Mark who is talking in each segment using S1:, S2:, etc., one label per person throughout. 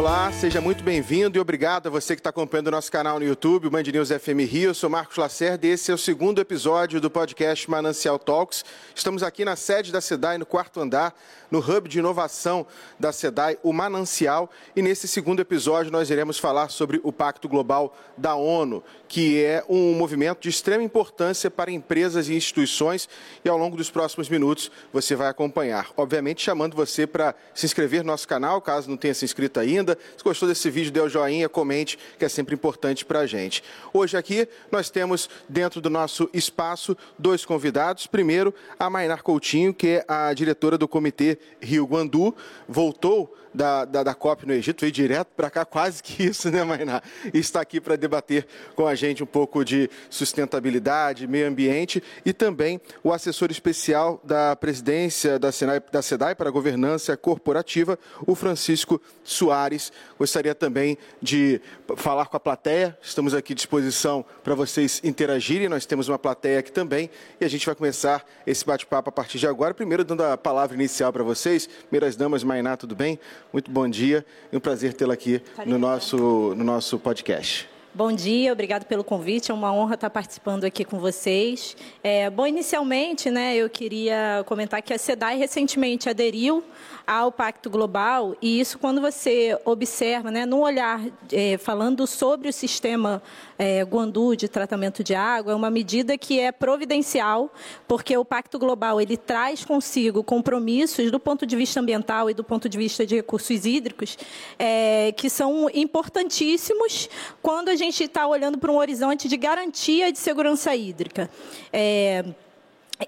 S1: Olá, seja muito bem-vindo e obrigado a você que está acompanhando o nosso canal no YouTube, o Band News FM Rio. Eu sou Marcos Lacerda e esse é o segundo episódio do podcast Manancial Talks. Estamos aqui na sede da SEDAI, no quarto andar, no hub de inovação da SEDAI, o Manancial. E nesse segundo episódio nós iremos falar sobre o Pacto Global da ONU, que é um movimento de extrema importância para empresas e instituições. E ao longo dos próximos minutos você vai acompanhar. Obviamente chamando você para se inscrever no nosso canal, caso não tenha se inscrito ainda. Se gostou desse vídeo, dê o um joinha, comente, que é sempre importante para a gente. Hoje aqui nós temos dentro do nosso espaço dois convidados. Primeiro, a Mainar Coutinho, que é a diretora do Comitê Rio Guandu, voltou da, da, da COP no Egito, veio direto para cá, quase que isso, né, Mainá? E está aqui para debater com a gente um pouco de sustentabilidade, meio ambiente e também o assessor especial da presidência da, Senai, da SEDAI para a governança corporativa, o Francisco Soares. Gostaria também de falar com a plateia, estamos aqui à disposição para vocês interagirem, nós temos uma plateia aqui também e a gente vai começar esse bate-papo a partir de agora. Primeiro, dando a palavra inicial para vocês, primeiras damas, Mainá, tudo bem? Muito bom dia e um prazer tê-la aqui no nosso, no nosso podcast.
S2: Bom dia, obrigado pelo convite. É uma honra estar participando aqui com vocês. É, bom, inicialmente, né, eu queria comentar que a SEDAI recentemente aderiu ao Pacto Global e isso, quando você observa, né, no olhar é, falando sobre o sistema é, Guandu de tratamento de água, é uma medida que é providencial, porque o Pacto Global ele traz consigo compromissos do ponto de vista ambiental e do ponto de vista de recursos hídricos é, que são importantíssimos quando a gente está olhando para um horizonte de garantia de segurança hídrica. É,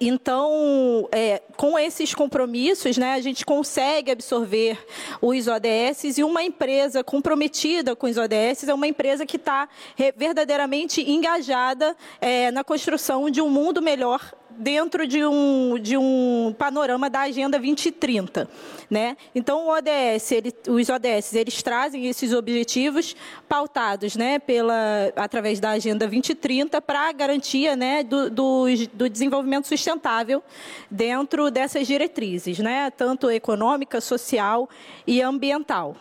S2: então, é, com esses compromissos, né, a gente consegue absorver os ODS e uma empresa comprometida com os ODS é uma empresa que está verdadeiramente engajada é, na construção de um mundo melhor dentro de um, de um panorama da Agenda 2030. Né? Então, ODS, ele, os ODS, eles trazem esses objetivos pautados né, pela, através da Agenda 2030 para a garantia né, do, do, do, desenvolvimento sustentável dentro dessas diretrizes, né, tanto econômica, social e ambiental.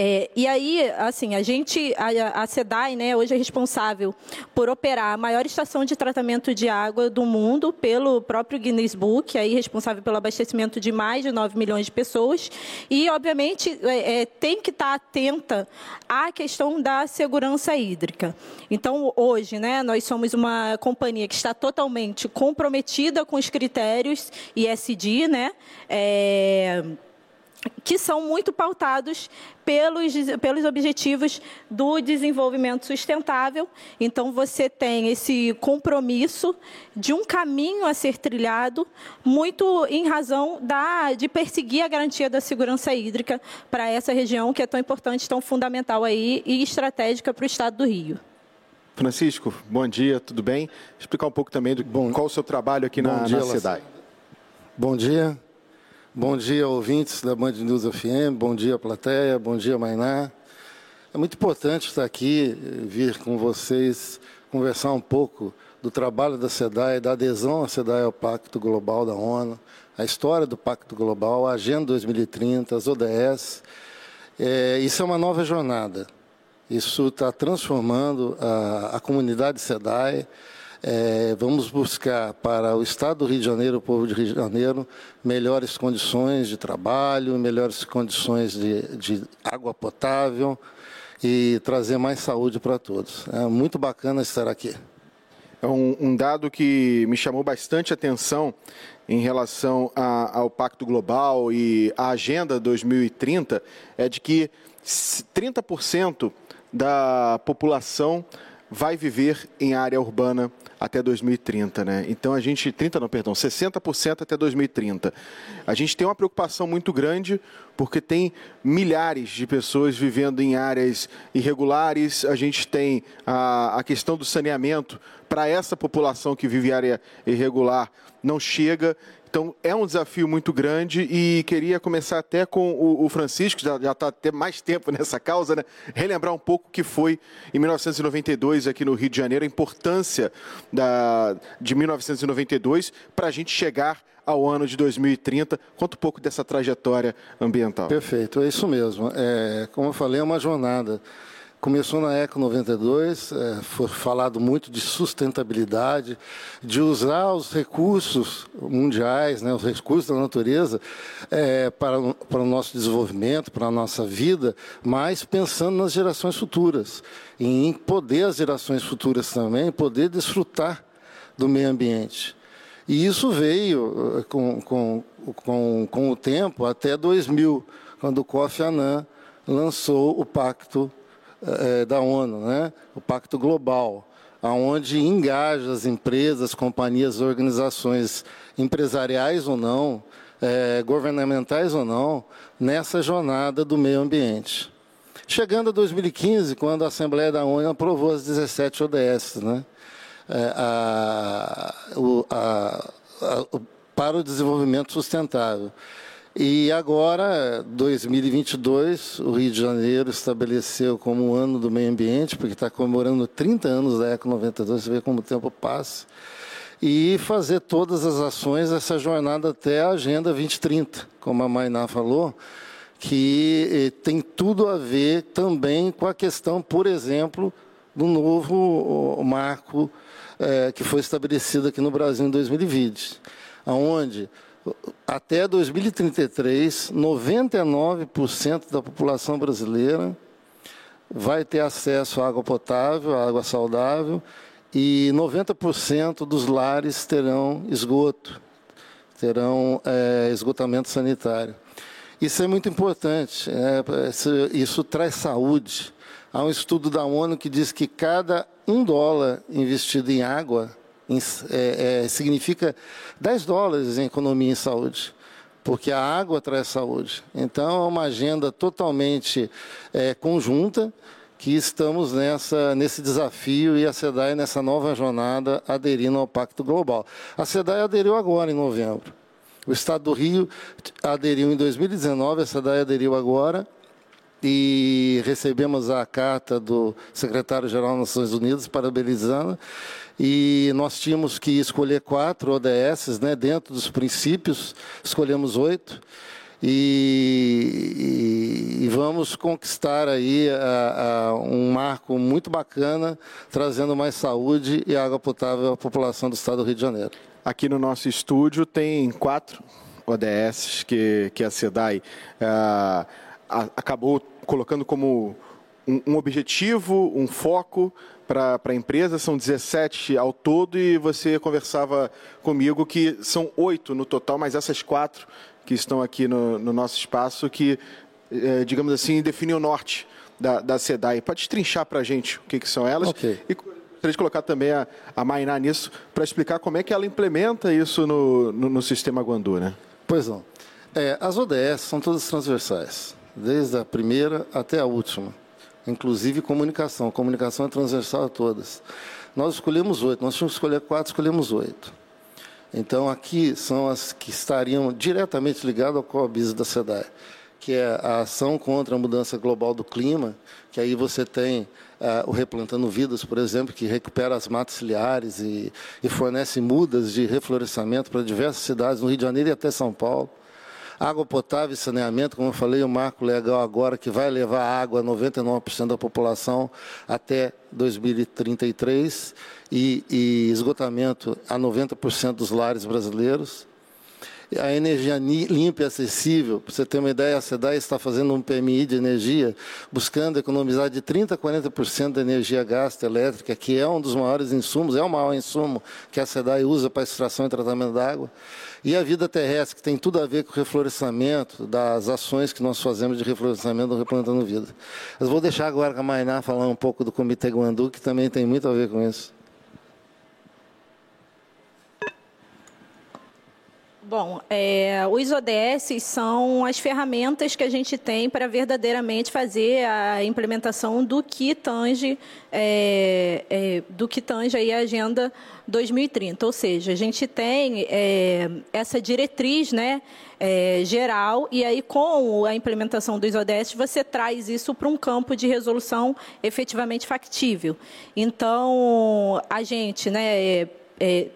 S2: É, e aí, assim, a gente, a, SEDAI, né, hoje é responsável por operar a maior estação de tratamento de água do mundo pelo próprio Guinness Book, aí responsável pelo abastecimento de mais de 9 milhões de pessoas. E, obviamente, é, é, tem que estar atenta à questão da segurança hídrica. Então, hoje, né, nós somos uma companhia que está totalmente comprometida com os critérios ISD, né? É, que são muito pautados pelos, pelos objetivos do desenvolvimento sustentável. Então, você tem esse compromisso de um caminho a ser trilhado, muito em razão da, de perseguir a garantia da segurança hídrica para essa região que é tão importante, tão fundamental aí e estratégica para o estado do Rio.
S1: Francisco, bom dia, tudo bem? Explicar um pouco também do bom, qual o seu trabalho aqui na, dia, na cidade.
S3: Bom dia, Bom dia, ouvintes da Band News FM, bom dia, plateia, bom dia, Mainá. É muito importante estar aqui, vir com vocês, conversar um pouco do trabalho da SEDAI, da adesão à SEDAI ao Pacto Global da ONU, a história do Pacto Global, a Agenda 2030, as ODS. É, isso é uma nova jornada. Isso está transformando a, a comunidade SEDAI, é, vamos buscar para o Estado do Rio de Janeiro, o povo de Rio de Janeiro, melhores condições de trabalho, melhores condições de, de água potável e trazer mais saúde para todos. É muito bacana estar aqui.
S1: É um, um dado que me chamou bastante atenção em relação a, ao Pacto Global e à Agenda 2030 é de que 30% da população vai viver em área urbana até 2030, né? Então a gente 30 não, perdão, 60% até 2030. A gente tem uma preocupação muito grande porque tem milhares de pessoas vivendo em áreas irregulares. A gente tem a, a questão do saneamento para essa população que vive em área irregular não chega. Então é um desafio muito grande e queria começar até com o, o Francisco, já está até mais tempo nessa causa, né? relembrar um pouco o que foi em 1992 aqui no Rio de Janeiro, a importância da, de 1992 para a gente chegar ao ano de 2030. Conta um pouco dessa trajetória ambiental.
S3: Perfeito, é isso mesmo. É, como eu falei, é uma jornada. Começou na ECO 92, é, foi falado muito de sustentabilidade, de usar os recursos mundiais, né, os recursos da natureza, é, para, para o nosso desenvolvimento, para a nossa vida, mas pensando nas gerações futuras, em poder as gerações futuras também poder desfrutar do meio ambiente. E isso veio eh, com, com, com, com o tempo até 2000, quando o Kofi Annan lançou o Pacto eh, da ONU, né? o Pacto Global, aonde engaja as empresas, companhias, organizações empresariais ou não, eh, governamentais ou não, nessa jornada do meio ambiente. Chegando a 2015, quando a Assembleia da ONU aprovou as 17 ODS, né? A, a, a, para o desenvolvimento sustentável. E agora, 2022, o Rio de Janeiro estabeleceu como o ano do meio ambiente, porque está comemorando 30 anos da Eco 92, você vê como o tempo passa, e fazer todas as ações dessa jornada até a Agenda 2030, como a Mainá falou, que eh, tem tudo a ver também com a questão, por exemplo, do novo marco eh, que foi estabelecido aqui no Brasil em 2020, onde até 2033, 99% da população brasileira vai ter acesso à água potável, à água saudável, e 90% dos lares terão esgoto, terão é, esgotamento sanitário. Isso é muito importante, isso, isso traz saúde. Há um estudo da ONU que diz que cada um dólar investido em água é, é, significa 10 dólares em economia em saúde, porque a água traz saúde. Então, é uma agenda totalmente é, conjunta que estamos nessa, nesse desafio e a SEDAI nessa nova jornada aderindo ao Pacto Global. A SEDAI aderiu agora, em novembro. O Estado do Rio aderiu em 2019, a SEDAI aderiu agora, e recebemos a carta do secretário-geral das Nações Unidas parabenizando e nós tínhamos que escolher quatro ODS, né, dentro dos princípios, escolhemos oito, e, e, vamos conquistar aí a, a, um marco muito bacana, trazendo mais saúde e água potável à população do estado do Rio de Janeiro.
S1: Aqui no nosso estúdio tem quatro ODS que, que a SEDAI uh, acabou colocando como um, um objetivo, um foco para a empresa, são 17 ao todo, e você conversava comigo que são oito no total, mas essas quatro que estão aqui no, no nosso espaço, que, é, digamos assim, definem o norte da, da SEDAI. Pode destrinchar para a gente o que, que são elas?
S3: Okay.
S1: E gostaria de colocar também a, a Mainá nisso, para explicar como é que ela implementa isso no, no, no sistema Guandu, né?
S3: Pois não. É, as ODS são todas transversais, desde a primeira até a última inclusive comunicação. Comunicação é transversal a todas. Nós escolhemos oito, nós tínhamos que escolher quatro, escolhemos oito. Então, aqui são as que estariam diretamente ligadas ao COBIS da SEDAI, que é a ação contra a mudança global do clima, que aí você tem uh, o Replantando Vidas, por exemplo, que recupera as matas ciliares e, e fornece mudas de reflorestamento para diversas cidades, no Rio de Janeiro e até São Paulo. Água potável e saneamento, como eu falei, o marco legal agora que vai levar água a 99% da população até 2033 e, e esgotamento a 90% dos lares brasileiros a energia limpa e acessível. Para você ter uma ideia, a SEDAI está fazendo um PMI de energia, buscando economizar de 30% a 40% da energia gasta elétrica, que é um dos maiores insumos, é o maior insumo que a SEDAI usa para extração e tratamento da água. E a vida terrestre, que tem tudo a ver com o reflorestamento, das ações que nós fazemos de reflorestamento do Replantando Vida. Mas vou deixar agora com a Mainá falar um pouco do Comitê Guandu, que também tem muito a ver com isso.
S2: Bom, é, os ODS são as ferramentas que a gente tem para verdadeiramente fazer a implementação do que tange, é, é, do que tange a Agenda 2030. Ou seja, a gente tem é, essa diretriz né, é, geral e aí com a implementação dos ODS você traz isso para um campo de resolução efetivamente factível. Então, a gente, né, é,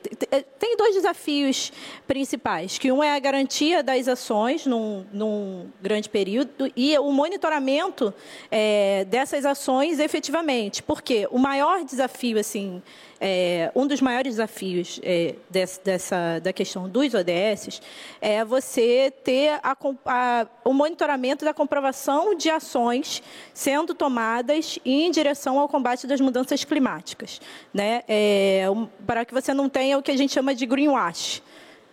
S2: tem dois desafios principais, que um é a garantia das ações num, num grande período e o monitoramento é, dessas ações efetivamente, porque o maior desafio, assim, é, um dos maiores desafios é, dessa, dessa, da questão dos ODS é você ter a, a, o monitoramento da comprovação de ações sendo tomadas em direção ao combate das mudanças climáticas, né? É, para que você não tenha o que a gente chama de greenwash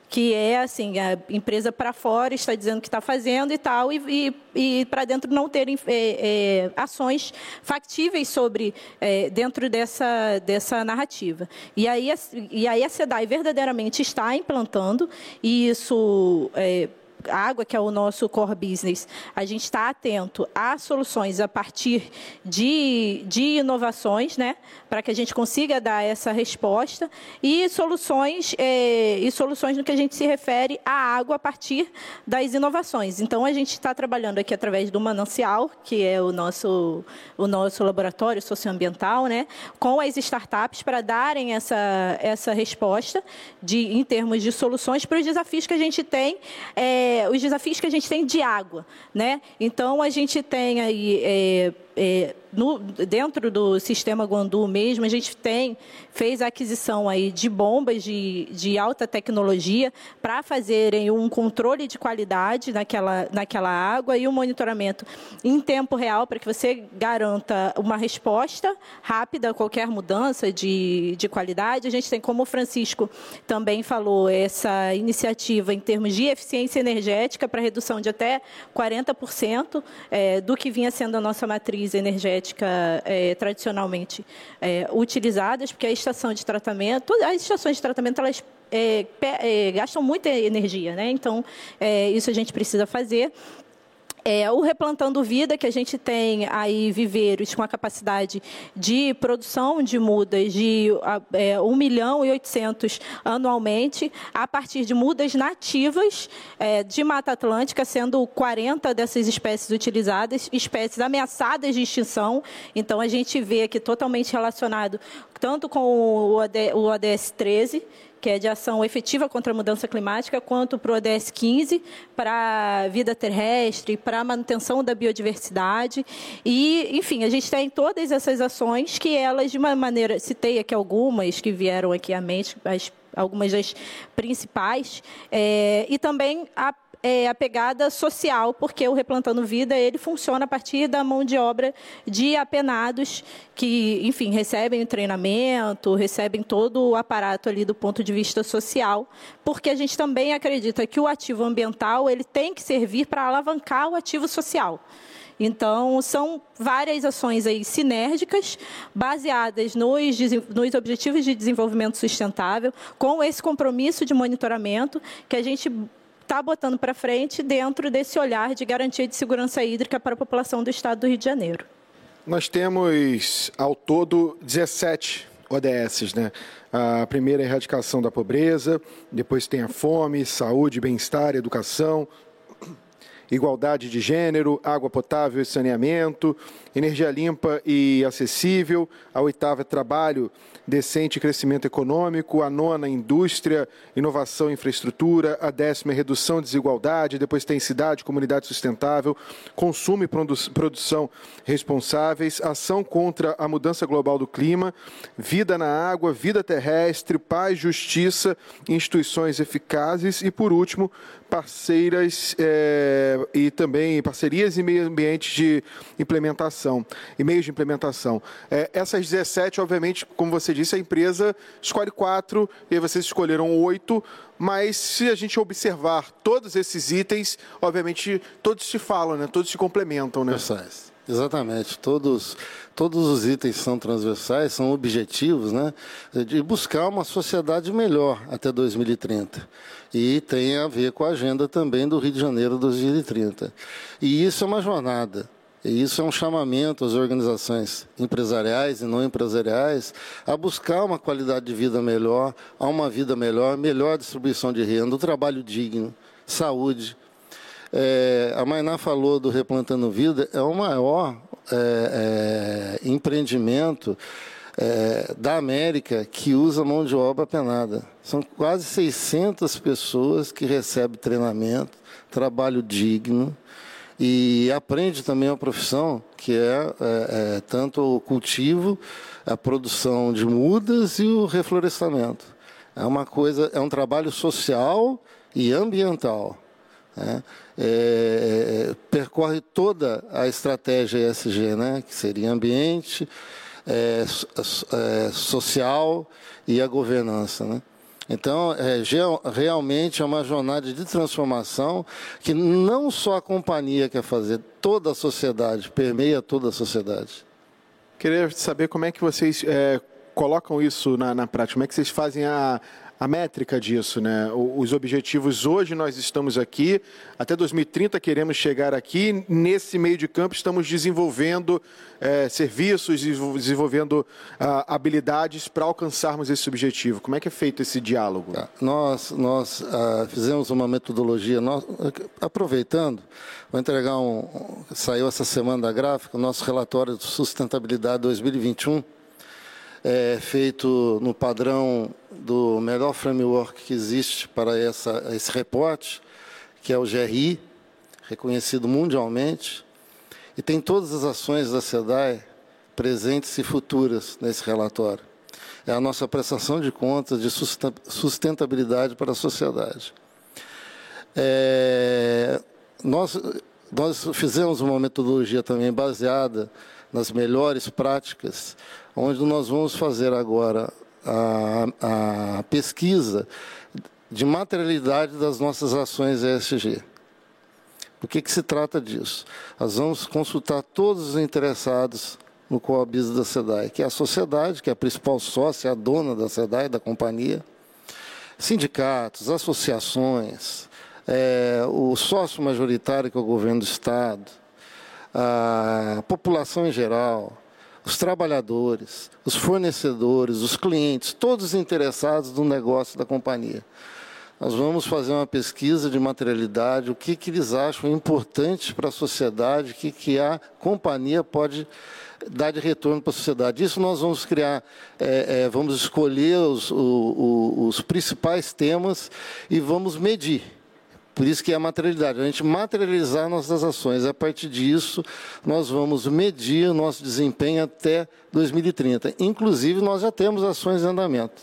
S2: que é assim, a empresa para fora está dizendo que está fazendo e tal, e, e, e para dentro não terem é, é, ações factíveis sobre é, dentro dessa, dessa narrativa. E aí, e aí a SEDAI verdadeiramente está implantando, e isso é, água, que é o nosso core business, a gente está atento a soluções a partir de, de inovações, né, para que a gente consiga dar essa resposta, e soluções, é, e soluções no que a gente se refere à água a partir das inovações. Então, a gente está trabalhando aqui através do Manancial, que é o nosso, o nosso laboratório socioambiental, né, com as startups para darem essa, essa resposta de, em termos de soluções para os desafios que a gente tem é, é, os desafios que a gente tem de água. Né? Então, a gente tem aí. É, é, no, dentro do sistema Guandu mesmo, a gente tem, fez a aquisição aí de bombas de, de alta tecnologia para fazerem um controle de qualidade naquela, naquela água e um monitoramento em tempo real para que você garanta uma resposta rápida a qualquer mudança de, de qualidade. A gente tem, como o Francisco também falou, essa iniciativa em termos de eficiência energética para redução de até 40% é, do que vinha sendo a nossa matriz energética energética é, tradicionalmente é, utilizadas, porque a estação de tratamento, as estações de tratamento elas é, é gastam muita energia, né? Então é, isso a gente precisa fazer. É, o Replantando Vida, que a gente tem aí viveiros com a capacidade de produção de mudas de é, 1 milhão e 800 anualmente, a partir de mudas nativas é, de Mata Atlântica, sendo 40 dessas espécies utilizadas, espécies ameaçadas de extinção. Então, a gente vê aqui totalmente relacionado tanto com o ODS 13, que é de ação efetiva contra a mudança climática, quanto para o ODS 15, para a vida terrestre, para a manutenção da biodiversidade. E, enfim, a gente tem todas essas ações que elas, de uma maneira, citei aqui algumas que vieram aqui à mente, as, algumas das principais, é, e também a é, a pegada social, porque o Replantando Vida ele funciona a partir da mão de obra de apenados que, enfim, recebem o treinamento, recebem todo o aparato ali do ponto de vista social, porque a gente também acredita que o ativo ambiental ele tem que servir para alavancar o ativo social. Então, são várias ações aí sinérgicas, baseadas nos, nos objetivos de desenvolvimento sustentável, com esse compromisso de monitoramento que a gente está botando para frente dentro desse olhar de garantia de segurança hídrica para a população do estado do Rio de Janeiro.
S1: Nós temos, ao todo, 17 ODSs, né? A primeira é a erradicação da pobreza, depois tem a fome, saúde, bem-estar, educação, igualdade de gênero, água potável e saneamento, energia limpa e acessível. A oitava é trabalho decente e crescimento econômico, a nona, indústria, inovação e infraestrutura, a décima é redução de desigualdade, depois tem cidade, comunidade sustentável, consumo e produção responsáveis, ação contra a mudança global do clima, vida na água, vida terrestre, paz, justiça, instituições eficazes. E, por último, parceiras é, e também parcerias e meio ambiente de implementação e meios de implementação. É, essas 17, obviamente, como você disse, a empresa escolhe quatro e aí vocês escolheram oito, mas se a gente observar todos esses itens, obviamente todos se falam, né? todos se complementam. Né?
S3: Exatamente, todos, todos os itens são transversais, são objetivos, né, de buscar uma sociedade melhor até 2030. E tem a ver com a agenda também do Rio de Janeiro 2030. E isso é uma jornada. E isso é um chamamento às organizações empresariais e não empresariais a buscar uma qualidade de vida melhor, a uma vida melhor, melhor distribuição de renda, um trabalho digno, saúde. É, a Mainá falou do Replantando Vida, é o maior é, é, empreendimento é, da América que usa mão de obra penada. São quase 600 pessoas que recebem treinamento, trabalho digno e aprende também a profissão que é, é, é tanto o cultivo, a produção de mudas e o reflorestamento. É uma coisa, é um trabalho social e ambiental. Né? É, é percorre toda a estratégia ESG, né? que seria ambiente, é, é, social e a governança. Né? Então, é, realmente é uma jornada de transformação que não só a companhia quer fazer, toda a sociedade, permeia toda a sociedade.
S1: Queria saber como é que vocês é, colocam isso na, na prática, como é que vocês fazem a, a métrica disso, né? Os objetivos hoje nós estamos aqui, até 2030 queremos chegar aqui. Nesse meio de campo estamos desenvolvendo é, serviços, desenvolvendo ah, habilidades para alcançarmos esse objetivo. Como é que é feito esse diálogo? Tá.
S3: Nós, nós ah, fizemos uma metodologia, nós, aproveitando, vou entregar um, saiu essa semana da gráfica, o nosso relatório de sustentabilidade 2021 é, feito no padrão do melhor framework que existe para essa, esse reporte, que é o GRI, reconhecido mundialmente, e tem todas as ações da SEDAI presentes e futuras nesse relatório. É a nossa prestação de contas de sustentabilidade para a sociedade. É, nós, nós fizemos uma metodologia também baseada nas melhores práticas, onde nós vamos fazer agora a, a pesquisa de materialidade das nossas ações ESG. O que, que se trata disso? Nós vamos consultar todos os interessados no Coabiso da SEDAI, que é a sociedade, que é a principal sócia, a dona da SEDAI, da companhia, sindicatos, associações, é, o sócio majoritário, que é o governo do Estado, a população em geral, os trabalhadores, os fornecedores, os clientes, todos interessados no negócio da companhia. Nós vamos fazer uma pesquisa de materialidade, o que, que eles acham importante para a sociedade, o que, que a companhia pode dar de retorno para a sociedade. Isso nós vamos criar, é, é, vamos escolher os, o, o, os principais temas e vamos medir. Por isso que é a materialidade, a gente materializar nossas ações. A partir disso, nós vamos medir nosso desempenho até 2030. Inclusive, nós já temos ações em andamento.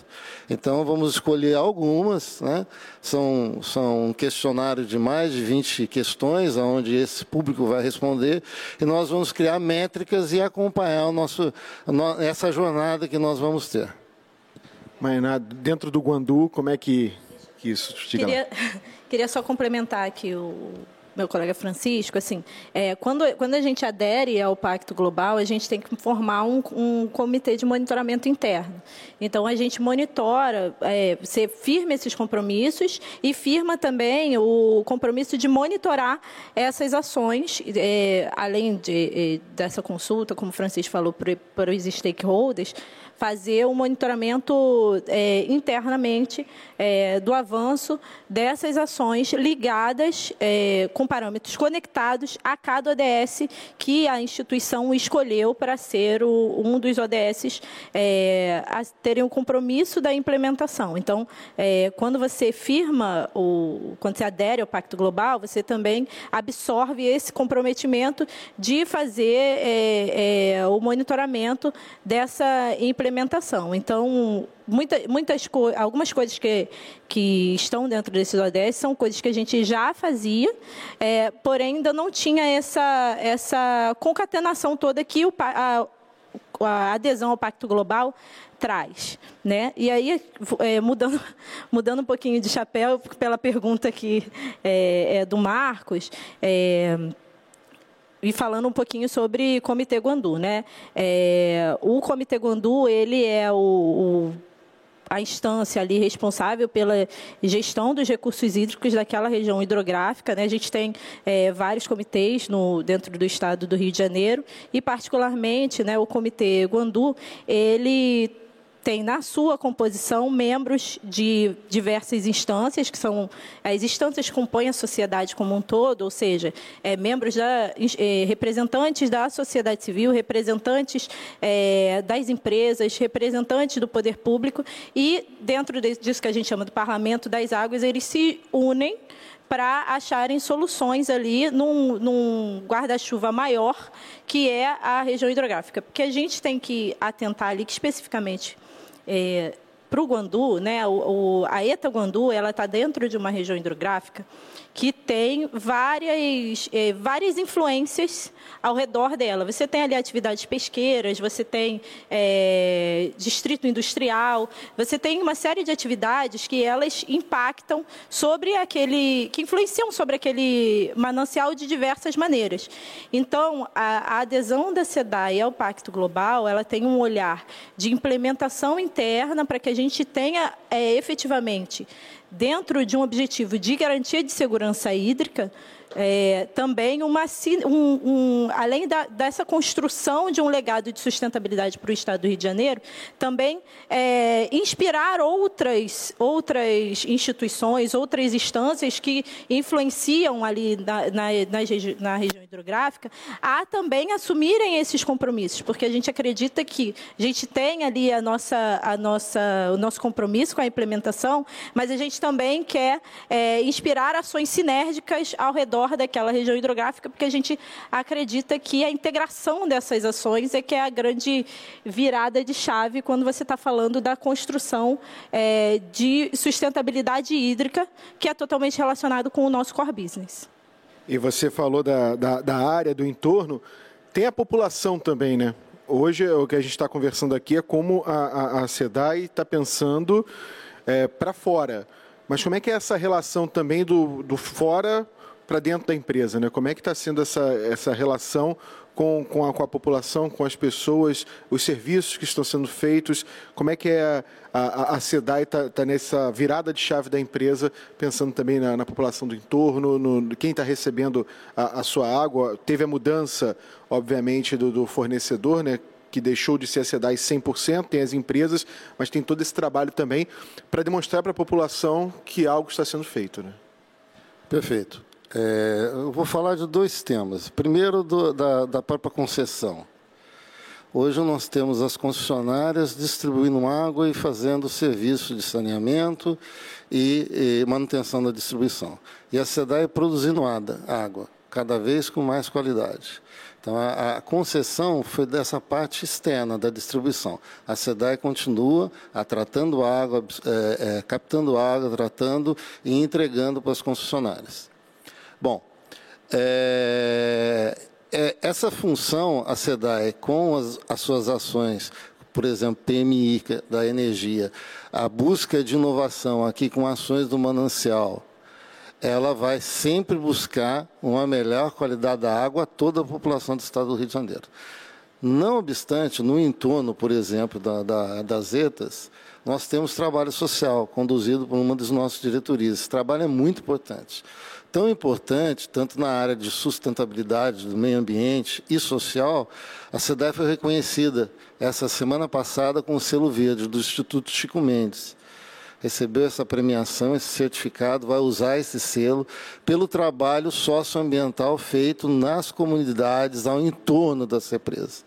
S3: Então, vamos escolher algumas, né? são, são um questionário de mais de 20 questões, onde esse público vai responder, e nós vamos criar métricas e acompanhar o nosso, essa jornada que nós vamos ter.
S1: Mainá, dentro do Guandu, como é que, que isso
S2: Queria... Queria só complementar aqui o meu colega Francisco, assim, é, quando, quando a gente adere ao Pacto Global, a gente tem que formar um, um comitê de monitoramento interno. Então, a gente monitora, é, você firma esses compromissos e firma também o compromisso de monitorar essas ações, é, além de, é, dessa consulta, como o Francisco falou, para, para os stakeholders, fazer o um monitoramento é, internamente é, do avanço dessas ações ligadas é, com parâmetros conectados a cada ODS que a instituição escolheu para ser o, um dos ODS é, a terem o compromisso da implementação. Então, é, quando você firma, o, quando você adere ao Pacto Global, você também absorve esse comprometimento de fazer é, o monitoramento dessa implementação implementação. Então, muita, muitas co algumas coisas que, que estão dentro desses ODS são coisas que a gente já fazia, é, porém ainda não tinha essa, essa concatenação toda que o, a, a adesão ao Pacto Global traz, né? E aí é, mudando mudando um pouquinho de chapéu pela pergunta aqui é, é, do Marcos. E falando um pouquinho sobre Comitê Guandu, né? É, o Comitê Guandu ele é o, o a instância ali responsável pela gestão dos recursos hídricos daquela região hidrográfica. Né? A gente tem é, vários comitês no, dentro do estado do Rio de Janeiro e, particularmente, né, o Comitê Guandu, ele tem na sua composição membros de diversas instâncias, que são as instâncias que compõem a sociedade como um todo, ou seja, é, membros da, é, representantes da sociedade civil, representantes é, das empresas, representantes do poder público, e dentro disso que a gente chama do parlamento das águas, eles se unem para acharem soluções ali num, num guarda-chuva maior, que é a região hidrográfica. Porque a gente tem que atentar ali que especificamente é, para o Guandu, né, o, o, a ETA Guandu, ela está dentro de uma região hidrográfica que tem várias, é, várias influências ao redor dela. Você tem ali atividades pesqueiras, você tem é, distrito industrial, você tem uma série de atividades que elas impactam sobre aquele, que influenciam sobre aquele manancial de diversas maneiras. Então, a, a adesão da SEDAI ao Pacto Global, ela tem um olhar de implementação interna para que a gente tenha é, efetivamente dentro de um objetivo de garantia de segurança hídrica, é, também uma, um, um, além da, dessa construção de um legado de sustentabilidade para o Estado do Rio de Janeiro, também é, inspirar outras, outras instituições, outras instâncias que influenciam ali na, na, na, na região hidrográfica a também assumirem esses compromissos, porque a gente acredita que a gente tem ali a nossa, a nossa, o nosso compromisso com a implementação, mas a gente também quer é, inspirar ações sinérgicas ao redor redor daquela região hidrográfica, porque a gente acredita que a integração dessas ações é que é a grande virada de chave quando você está falando da construção é, de sustentabilidade hídrica, que é totalmente relacionado com o nosso core business.
S1: E você falou da, da, da área, do entorno, tem a população também, né? Hoje, o que a gente está conversando aqui é como a, a, a SEDAI está pensando é, para fora. Mas como é que é essa relação também do, do fora para dentro da empresa, né? Como é que está sendo essa, essa relação com, com a, com, a, população, com as pessoas, os serviços que estão sendo feitos? Como é que é a, a, a SEDAI está tá nessa virada de chave da empresa, pensando também na, na população do entorno, no, quem está recebendo a, a, sua água? Teve a mudança, obviamente, do, do fornecedor, né? que deixou de ser a SEDAI 100%, tem as empresas, mas tem todo esse trabalho também para demonstrar para a população que algo está sendo feito. Né?
S3: Perfeito. É, eu vou falar de dois temas. Primeiro, do, da, da própria concessão. Hoje nós temos as concessionárias distribuindo água e fazendo serviço de saneamento e, e manutenção da distribuição. E a SEDAI produzindo água, cada vez com mais qualidade. Então, a, a, concessão foi dessa parte externa da distribuição. A SEDAI continua a tratando água, é, é, captando água, tratando e entregando para as concessionárias. Bom, é, é, essa função, a SEDAE, com as, as suas ações, por exemplo, PMI da energia, a busca de inovação aqui com ações do manancial, ela vai sempre buscar uma melhor qualidade da água a toda a população do estado do Rio de Janeiro. Não obstante, no entorno, por exemplo, da, da, das ETAs, nós temos trabalho social conduzido por uma das nossas diretorias. Esse trabalho é muito importante tão importante, tanto na área de sustentabilidade do meio ambiente e social, a CEDAI foi reconhecida essa semana passada com o selo verde do Instituto Chico Mendes. Recebeu essa premiação, esse certificado, vai usar esse selo pelo trabalho socioambiental feito nas comunidades ao entorno das represas.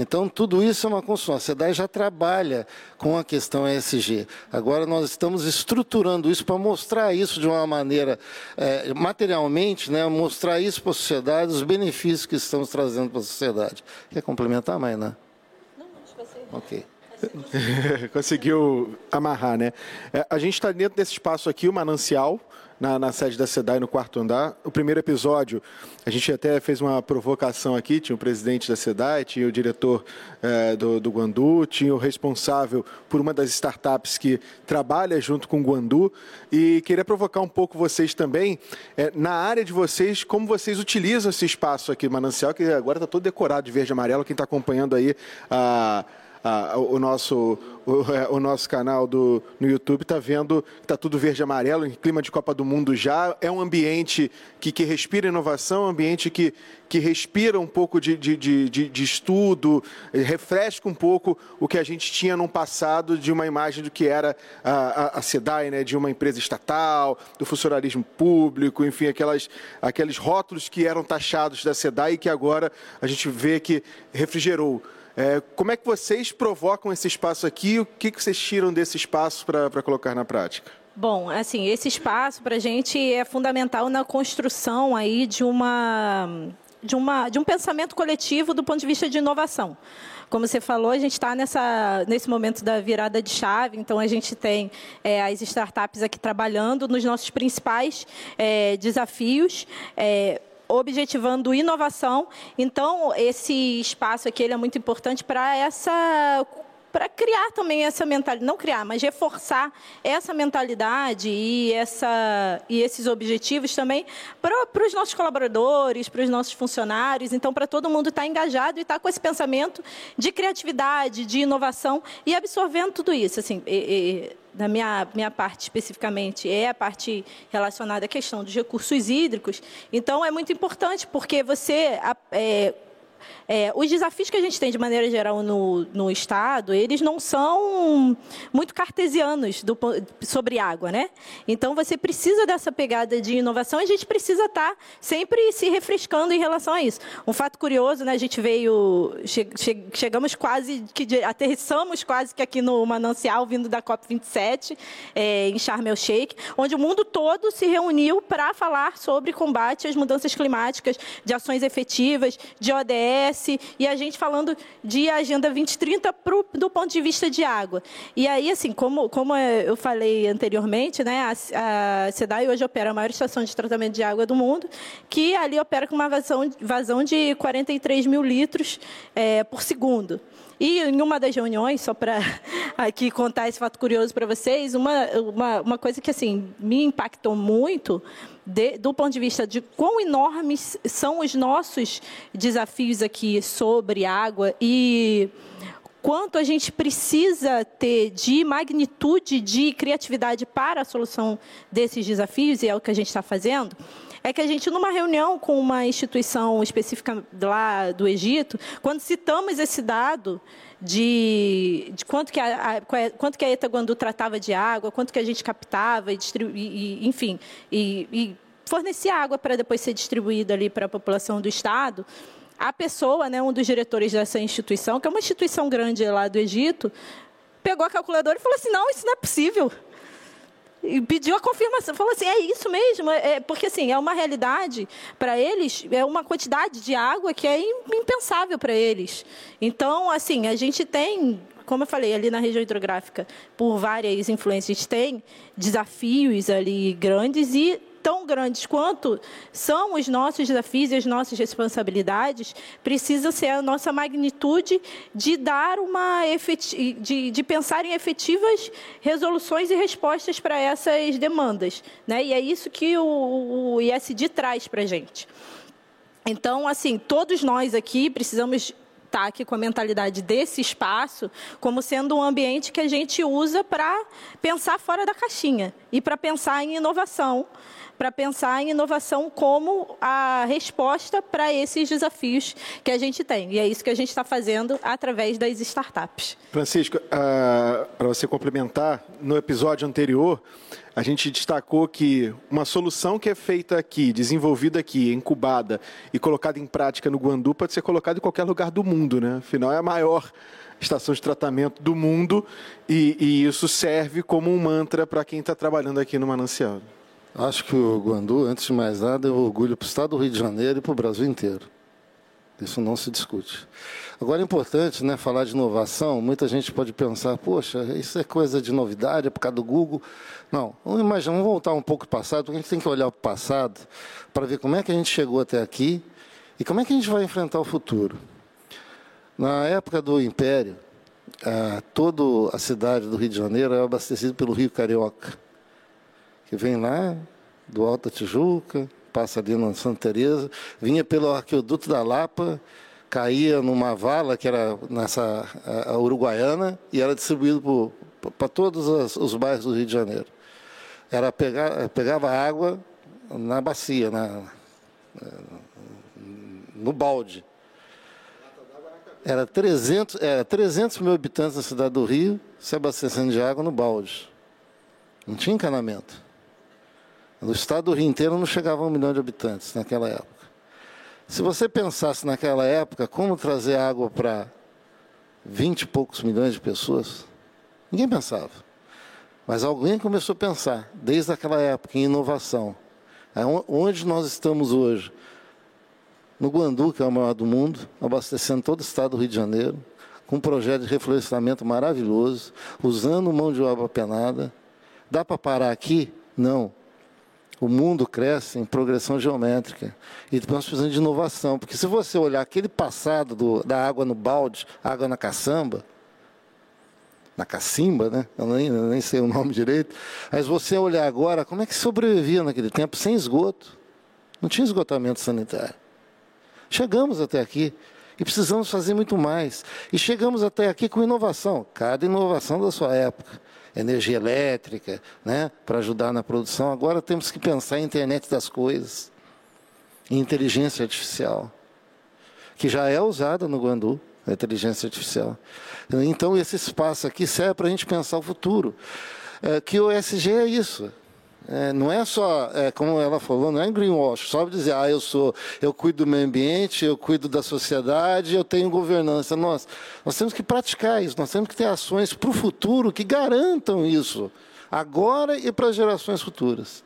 S3: Então, tudo isso é uma construção. A SEDAI já trabalha com a questão ESG. Agora, nós estamos estruturando isso para mostrar isso de uma maneira, é, materialmente, né, mostrar isso para a sociedade, os benefícios que estamos trazendo para a sociedade. Quer complementar, Maina? Não, acho que você... Ok.
S1: Conseguiu amarrar, né? É, a gente está dentro desse espaço aqui, o manancial, na, na, sede da SEDAI, no quarto andar. O primeiro episódio, a gente até fez uma provocação aqui, tinha o presidente da SEDAI, tinha o diretor é, do, do Guandu, tinha o responsável por uma das startups que trabalha junto com o Guandu, e queria provocar um pouco vocês também, é, na área de vocês, como vocês utilizam esse espaço aqui, Manancial, que agora está todo decorado de verde e amarelo, quem está acompanhando aí a a, o, nosso, o, é, o, nosso canal do, no YouTube está vendo que está tudo verde e amarelo, em clima de Copa do Mundo já. É um ambiente que, que respira inovação, um ambiente que, que respira um pouco de, de, de, de, estudo, refresca um pouco o que a gente tinha no passado de uma imagem do que era a, a, a SEDAI, né, de uma empresa estatal, do funcionalismo público, enfim, aquelas, aqueles rótulos que eram taxados da SEDAI e que agora a gente vê que refrigerou. É, como é que vocês provocam esse espaço aqui? O que, que vocês tiram desse espaço para colocar na prática?
S2: Bom, assim, esse espaço para a gente é fundamental na construção aí de uma, de uma de um pensamento coletivo do ponto de vista de inovação. Como você falou, a gente está nesse momento da virada de chave, então a gente tem é, as startups aqui trabalhando nos nossos principais é, desafios. É, objetivando inovação. Então, esse espaço aqui é muito importante para essa para criar também essa mentalidade, não criar, mas reforçar essa mentalidade e, essa, e esses objetivos também para, os nossos colaboradores, para os nossos funcionários, então para todo mundo estar engajado e estar com esse pensamento de criatividade, de inovação e absorvendo tudo isso. Assim, e, e, da minha, minha parte especificamente, é a parte relacionada à questão dos recursos hídricos. Então, é muito importante, porque você é, é, os desafios que a gente tem de maneira geral no, no Estado, eles não são muito cartesianos do, sobre água, né? Então você precisa dessa pegada de inovação a gente precisa estar tá sempre se refrescando em relação a isso. Um fato curioso, né? A gente veio, che, che, chegamos quase, que aterrissamos quase que aqui no Manancial, vindo da COP27, é, em Sharm el Sheikh, onde o mundo todo se reuniu para falar sobre combate às mudanças climáticas, de ações efetivas, de ODS, e a gente falando de Agenda 2030 pro, do ponto de vista de água. E aí, assim, como, como eu falei anteriormente, né, a, a SEDAI hoje opera a maior estação de tratamento de água do mundo, que ali opera com uma vazão, vazão de 43 mil litros é, por segundo. E em uma das reuniões, só para aqui contar esse fato curioso para vocês, uma, uma, uma coisa que assim me impactou muito de, do ponto de vista de quão enormes são os nossos desafios aqui sobre água e quanto a gente precisa ter de magnitude de criatividade para a solução desses desafios, e é o que a gente está fazendo, é que a gente, numa reunião com uma instituição específica lá do Egito, quando citamos esse dado de, de quanto, que a, a, quanto que a Etaguandu tratava de água, quanto que a gente captava, e, e enfim, e, e fornecia água para depois ser distribuída ali para a população do Estado, a pessoa, né, um dos diretores dessa instituição, que é uma instituição grande lá do Egito, pegou a calculadora e falou assim, não, isso não é possível e pediu a confirmação. Falou assim: é isso mesmo? É, porque, assim, é uma realidade para eles, é uma quantidade de água que é impensável para eles. Então, assim, a gente tem como eu falei, ali na região hidrográfica, por várias influências, a gente tem desafios ali grandes e tão grandes quanto são os nossos desafios e as nossas responsabilidades, precisa ser a nossa magnitude de dar uma de, de pensar em efetivas resoluções e respostas para essas demandas, né? E é isso que o, o ISD traz para a gente. Então, assim, todos nós aqui precisamos estar aqui com a mentalidade desse espaço como sendo um ambiente que a gente usa para pensar fora da caixinha e para pensar em inovação para pensar em inovação como a resposta para esses desafios que a gente tem. E é isso que a gente está fazendo através das startups.
S1: Francisco, uh, para você complementar, no episódio anterior, a gente destacou que uma solução que é feita aqui, desenvolvida aqui, incubada e colocada em prática no Guandu pode ser colocada em qualquer lugar do mundo, né? Afinal, é a maior estação de tratamento do mundo e, e isso serve como um mantra para quem está trabalhando aqui no Manancial.
S3: Acho que o Guandu, antes de mais nada, é um orgulho para o Estado do Rio de Janeiro e para o Brasil inteiro. Isso não se discute. Agora é importante né, falar de inovação. Muita gente pode pensar, poxa, isso é coisa de novidade, é por causa do Google. Não, vamos imaginar, vamos voltar um pouco para o passado, porque a gente tem que olhar para o passado para ver como é que a gente chegou até aqui e como é que a gente vai enfrentar o futuro. Na época do Império, ah, toda a cidade do Rio de Janeiro era abastecida pelo Rio Carioca que vem lá do Alto Tijuca, passa ali na Santa Teresa, vinha pelo Arqueoduto da Lapa, caía numa vala que era nessa a, a uruguaiana e era distribuído para todos os, os, bairros do Rio de Janeiro. Era pegar, pegava água na bacia, na, no balde. Era 300, era 300 mil habitantes na cidade do Rio se abastecendo de água no balde. Não tinha encanamento. No estado do Rio inteiro não chegava a um milhão de habitantes naquela época. Se você pensasse naquela época como trazer água para vinte e poucos milhões de pessoas, ninguém pensava. Mas alguém começou a pensar, desde aquela época, em inovação. Onde nós estamos hoje? No Guandu, que é o maior do mundo, abastecendo todo o estado do Rio de Janeiro, com um projeto de reflorestamento maravilhoso, usando mão de obra penada. Dá para parar aqui? Não. O mundo cresce em progressão geométrica. E nós precisamos de inovação. Porque se você olhar aquele passado do, da água no balde, água na caçamba, na cacimba, né? Eu nem, eu nem sei o nome direito. Mas você olhar agora, como é que sobrevivia naquele tempo sem esgoto? Não tinha esgotamento sanitário. Chegamos até aqui e precisamos fazer muito mais. E chegamos até aqui com inovação, cada inovação da sua época. Energia elétrica, né, para ajudar na produção. Agora temos que pensar em internet das coisas, em inteligência artificial, que já é usada no Guandu, a inteligência artificial. Então, esse espaço aqui serve para a gente pensar o futuro. É, que o ESG é isso, é, não é só, é, como ela falou, não é greenwash, só dizer, ah, eu sou, eu cuido do meio ambiente, eu cuido da sociedade, eu tenho governança. Nós, nós temos que praticar isso, nós temos que ter ações para o futuro que garantam isso, agora e para gerações futuras.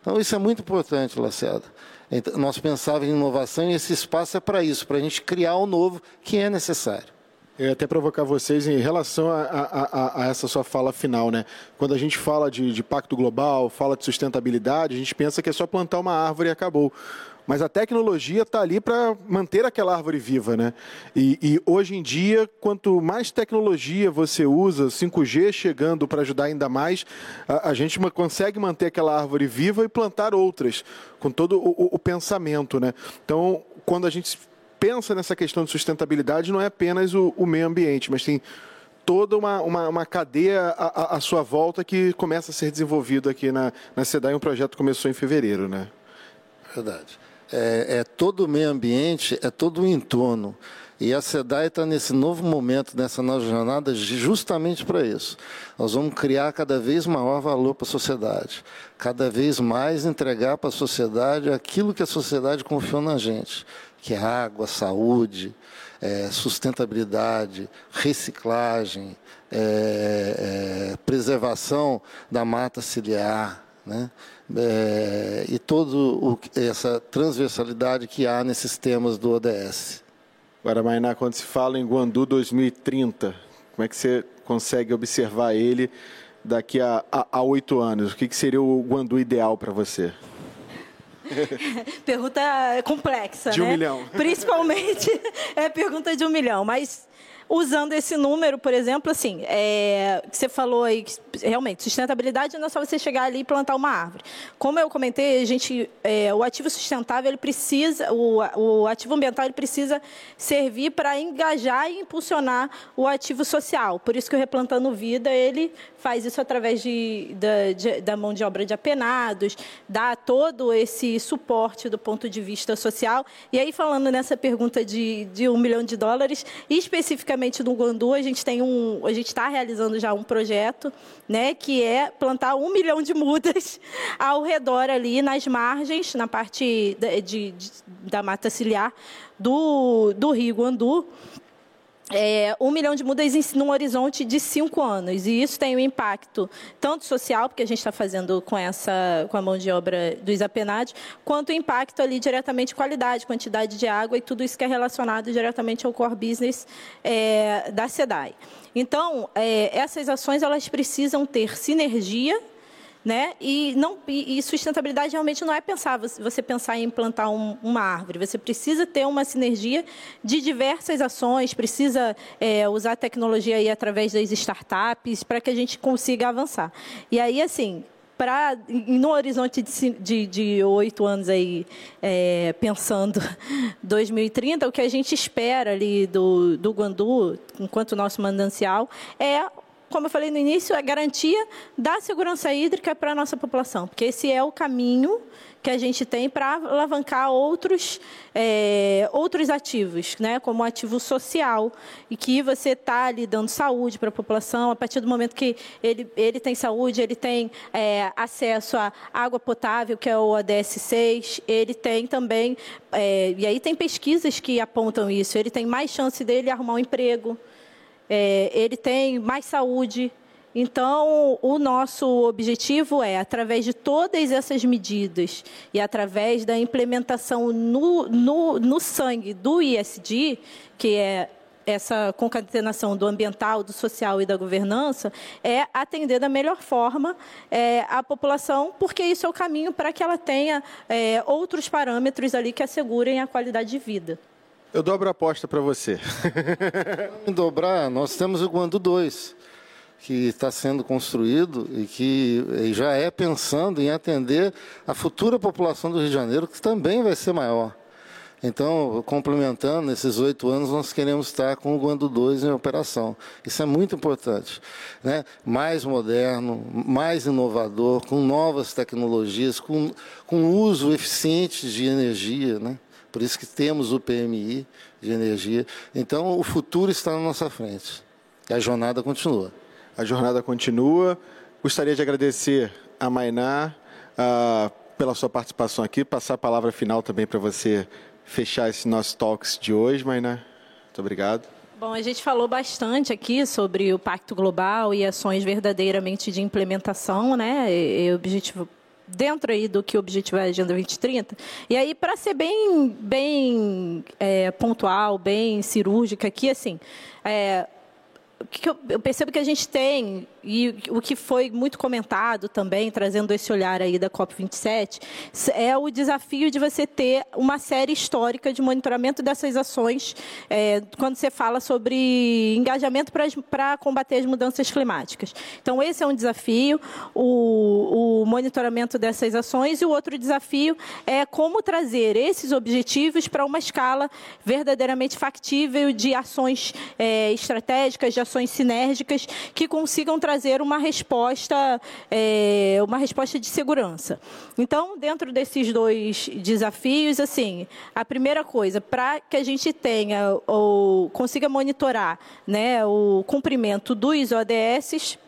S3: Então, isso é muito importante, Lacerda. Então, nós pensávamos em inovação e esse espaço é para isso, para a gente criar o novo que é necessário.
S1: Eu até provocar vocês em relação a, a, a, essa sua fala final, né? Quando a gente fala de, de pacto global, fala de sustentabilidade, a gente pensa que é só plantar uma árvore e acabou mas a tecnologia está ali para manter aquela árvore viva, né? E, e, hoje em dia, quanto mais tecnologia você usa, 5G chegando para ajudar ainda mais, a, a, gente consegue manter aquela árvore viva e plantar outras, com todo o, o pensamento, né? Então, quando a gente pensa nessa questão de sustentabilidade não é apenas o, o meio ambiente, mas tem toda uma, uma, uma cadeia à, sua volta que começa a ser desenvolvido aqui na, na SEDAI. Um projeto começou em fevereiro, né?
S3: Verdade. É, é todo o meio ambiente, é todo o entorno. E a SEDAI está nesse novo momento, nessa nova jornada, justamente para isso. Nós vamos criar cada vez maior valor para a sociedade, cada vez mais entregar para a sociedade aquilo que a sociedade confiou na gente que é água, saúde, é, sustentabilidade, reciclagem, é, é, preservação da mata ciliar, né? É, e toda essa transversalidade que há nesses temas do ODS.
S1: Agora, Mainá, quando se fala em Guandu 2030, como é que você consegue observar ele daqui a oito anos? O que, que seria o Guandu ideal para você?
S2: Pergunta complexa,
S1: de
S2: né?
S1: um milhão.
S2: Principalmente é pergunta de um milhão, mas usando esse número, por exemplo, assim, é, você falou aí, realmente, sustentabilidade não é só você chegar ali e plantar uma árvore. Como eu comentei, a gente, é, o ativo sustentável, ele precisa, o, o ativo ambiental, ele precisa servir para engajar e impulsionar o ativo social. Por isso que o Replantando Vida, ele faz isso através de, da, de, da mão de obra de apenados, dá todo esse suporte do ponto de vista social. E aí, falando nessa pergunta de, de um milhão de dólares, especificamente no Guandu, a gente tem um, a gente está realizando já um projeto, né, que é plantar um milhão de mudas ao redor ali nas margens, na parte de, de, de da mata ciliar do, do Rio Guandu, é, um milhão de mudas num horizonte de cinco anos. E isso tem um impacto tanto social, porque a gente está fazendo com essa com a mão de obra dos apenados, quanto o impacto ali diretamente qualidade, quantidade de água e tudo isso que é relacionado diretamente ao core business é, da SEDAI. Então, é, essas ações elas precisam ter sinergia né? E, não, e, sustentabilidade realmente não é pensar você pensar em plantar um, uma árvore. Você precisa ter uma sinergia de diversas ações, precisa é, usar tecnologia aí através das startups para que a gente consiga avançar. E aí, assim, para no horizonte de oito anos aí, é, pensando 2030, o que a gente espera ali do, do Guandu, enquanto nosso manancial, é como eu falei no início, a garantia da segurança hídrica para a nossa população, porque esse é o caminho que a gente tem para alavancar outros, é, outros ativos, né, como ativo social, e que você está ali dando saúde para a população, a partir do momento que ele, ele tem saúde, ele tem é, acesso à água potável, que é o ADS 6, ele tem também, é, e aí tem pesquisas que apontam isso, ele tem mais chance dele arrumar um emprego, é, ele tem mais saúde, então, o nosso objetivo é, através de todas essas medidas e através da implementação no, no, no sangue do ISD, que é essa concatenação do ambiental, do social e da governança, é atender da melhor forma é, a população, porque isso é o caminho para que ela tenha é, outros parâmetros ali que assegurem a qualidade de vida.
S1: Eu dobro a aposta para você.
S3: Em dobrar, nós temos o Guandu 2 que está sendo construído e que já é pensando em atender a futura população do Rio de Janeiro, que também vai ser maior. Então, complementando, nesses oito anos, nós queremos estar com o Guandu 2 em operação. Isso é muito importante. Né? Mais moderno, mais inovador, com novas tecnologias, com, com uso eficiente de energia. Né? Por isso que temos o PMI de energia. Então, o futuro está na nossa frente. E a jornada continua.
S1: A jornada continua. Gostaria de agradecer a Mainá uh, pela sua participação aqui, passar a palavra final também para você fechar esse nosso talks de hoje, Mainá. Muito obrigado.
S2: Bom, a gente falou bastante aqui sobre o Pacto Global e ações verdadeiramente de implementação, né? E, objetivo dentro aí do que o objetivo é a Agenda 2030. E aí, para ser bem, bem é, pontual, bem cirúrgica aqui, assim, é, eu percebo que a gente tem e o que foi muito comentado também, trazendo esse olhar aí da COP27, é o desafio de você ter uma série histórica de monitoramento dessas ações é, quando você fala sobre engajamento para combater as mudanças climáticas. Então, esse é um desafio, o, o monitoramento dessas ações, e o outro desafio é como trazer esses objetivos para uma escala verdadeiramente factível de ações é, estratégicas, de ações sinérgicas, que consigam trazer trazer uma resposta, é, uma resposta de segurança. Então, dentro desses dois desafios, assim, a primeira coisa, para que a gente tenha ou consiga monitorar né, o cumprimento dos ODS,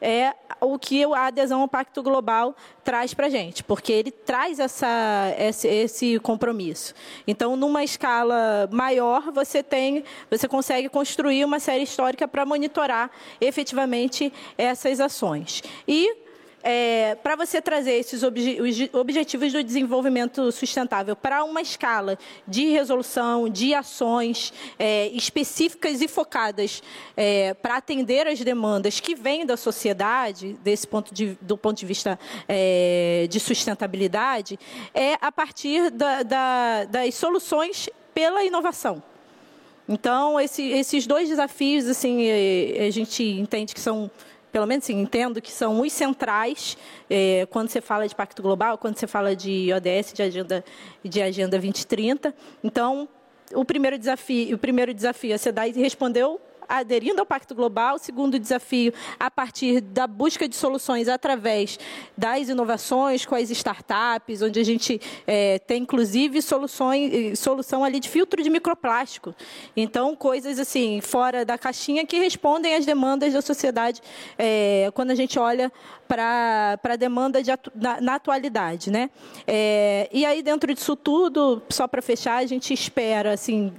S2: é o que a adesão ao Pacto Global traz para a gente, porque ele traz essa, esse, esse, compromisso. Então, numa escala maior, você tem, você consegue construir uma série histórica para monitorar efetivamente essas ações. E é, para você trazer esses obje objetivos do desenvolvimento sustentável para uma escala de resolução, de ações é, específicas e focadas é, para atender as demandas que vêm da sociedade, desse ponto de, do ponto de vista é, de sustentabilidade, é a partir da, da, das soluções pela inovação. Então, esse, esses dois desafios, assim, é, a gente entende que são pelo menos assim, entendo que são os centrais é, quando você fala de Pacto Global, quando você fala de ODS, de Agenda, de agenda 2030. Então, o primeiro desafio, o primeiro desafio a SEDAI respondeu aderindo ao Pacto Global. Segundo desafio, a partir da busca de soluções através das inovações com as startups, onde a gente é, tem, inclusive, soluções, solução ali de filtro de microplástico. Então, coisas assim, fora da caixinha que respondem às demandas da sociedade é, quando a gente olha para a demanda de atu, na, na, atualidade. Né? É, e aí, dentro disso tudo, só para fechar, a gente espera, assim,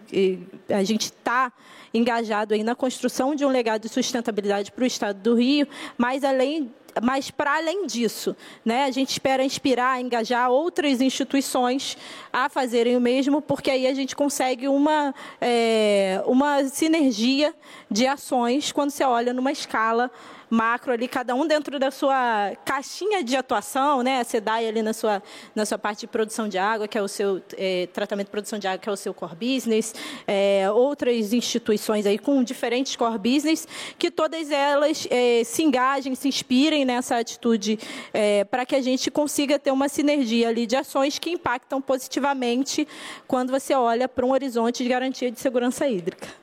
S2: a gente está engajado aí na construção de um legado de sustentabilidade para o Estado do Rio, mas além mas para além disso, né, a gente espera inspirar, engajar outras instituições a fazerem o mesmo, porque aí a gente consegue uma, é, uma sinergia de ações quando você olha numa escala macro ali, cada um dentro da sua caixinha de atuação, né? A SEDAI ali na sua, na sua parte de produção de água, que é o seu é, tratamento de produção de água, que é o seu core business, é, outras instituições aí com diferentes core business, que todas elas é, se engajem, se inspirem nessa atitude é, para que a gente consiga ter uma sinergia ali de ações que impactam positivamente quando você olha para um horizonte de garantia de segurança hídrica.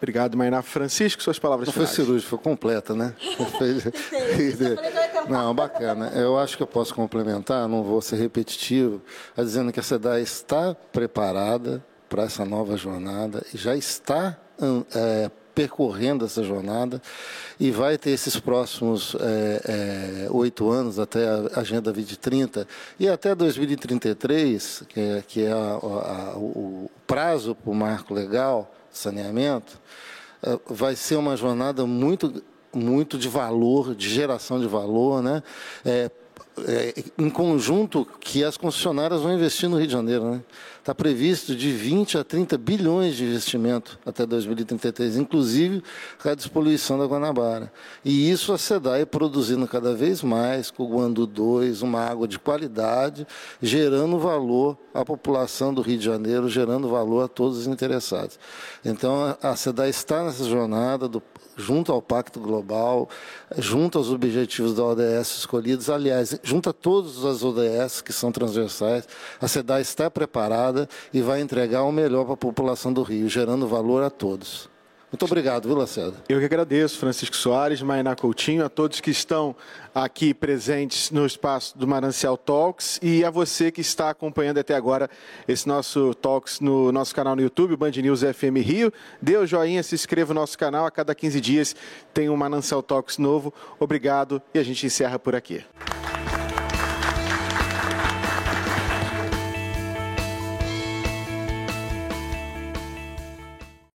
S1: Obrigado, Mainá. Francisco, suas palavras
S3: Não foi cirúrgico, foi completa, né? não, bacana. Eu acho que eu posso complementar, não vou ser repetitivo, dizendo que a SEDAI está preparada para essa nova jornada e já está é, percorrendo essa jornada e vai ter esses próximos é, é, oito anos até a Agenda 2030 e até 2033, que é, que é a, a, o prazo para o marco legal saneamento, eh, vai ser uma jornada muito, muito de valor, de geração de valor, né? É, é, em conjunto que as concessionárias vão investir no Rio de Janeiro. Né? Está previsto de 20 a 30 bilhões de investimento até 2033, inclusive a despoluição da Guanabara. E isso a SEDAI produzindo cada vez mais, com o Guandu 2, uma água de qualidade, gerando valor à população do Rio de Janeiro, gerando valor a todos os interessados. Então a SEDAI está nessa jornada do junto ao Pacto Global, junto aos objetivos da ODS escolhidos, aliás, junto a todas as ODS que são transversais, a SEDAI está preparada e vai entregar o melhor para a população do Rio, gerando valor a todos. Muito obrigado, viu, Lacerda?
S1: Eu que agradeço, Francisco Soares, Mainá Coutinho, a todos que estão aqui presentes no espaço do Manancial Talks e a você que está acompanhando até agora esse nosso Talks no nosso canal no YouTube, Band News FM Rio. Dê o joinha, se inscreva no nosso canal. A cada 15 dias tem um Manancial Talks novo. Obrigado e a gente encerra por aqui.